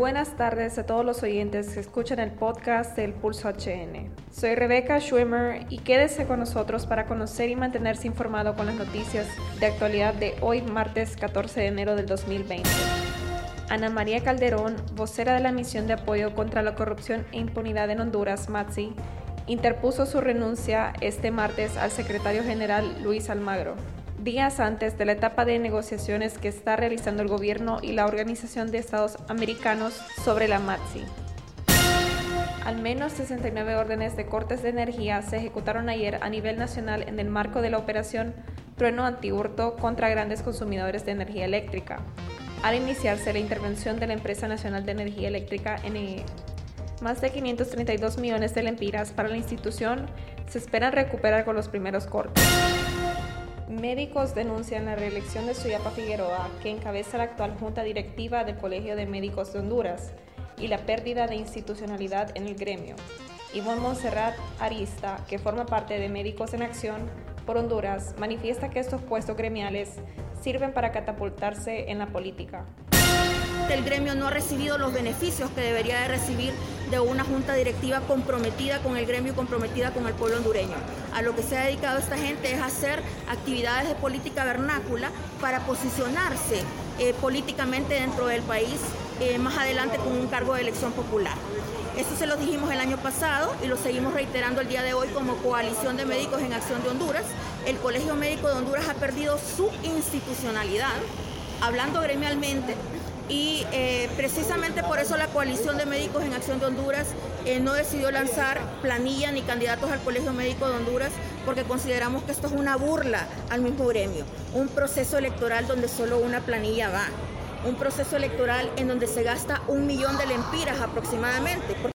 Buenas tardes a todos los oyentes que escuchan el podcast del Pulso HN. Soy Rebeca Schwimmer y quédese con nosotros para conocer y mantenerse informado con las noticias de actualidad de hoy, martes 14 de enero del 2020. Ana María Calderón, vocera de la misión de apoyo contra la corrupción e impunidad en Honduras, MATSI, interpuso su renuncia este martes al secretario general Luis Almagro días antes de la etapa de negociaciones que está realizando el gobierno y la Organización de Estados Americanos sobre la MATSI. Al menos 69 órdenes de cortes de energía se ejecutaron ayer a nivel nacional en el marco de la operación Trueno Antihurto contra grandes consumidores de energía eléctrica, al iniciarse la intervención de la Empresa Nacional de Energía Eléctrica NE. Más de 532 millones de lempiras para la institución se esperan recuperar con los primeros cortes. Médicos denuncian la reelección de Suyapa Figueroa, que encabeza la actual Junta Directiva del Colegio de Médicos de Honduras, y la pérdida de institucionalidad en el gremio. Ivonne Montserrat Arista, que forma parte de Médicos en Acción por Honduras, manifiesta que estos puestos gremiales sirven para catapultarse en la política el gremio no ha recibido los beneficios que debería de recibir de una junta directiva comprometida con el gremio y comprometida con el pueblo hondureño. A lo que se ha dedicado esta gente es hacer actividades de política vernácula para posicionarse eh, políticamente dentro del país eh, más adelante con un cargo de elección popular. Eso se lo dijimos el año pasado y lo seguimos reiterando el día de hoy como Coalición de Médicos en Acción de Honduras. El Colegio Médico de Honduras ha perdido su institucionalidad, hablando gremialmente, y eh, precisamente por eso la coalición de médicos en acción de Honduras eh, no decidió lanzar planilla ni candidatos al Colegio Médico de Honduras porque consideramos que esto es una burla al mismo gremio, un proceso electoral donde solo una planilla va, un proceso electoral en donde se gasta un millón de lempiras aproximadamente.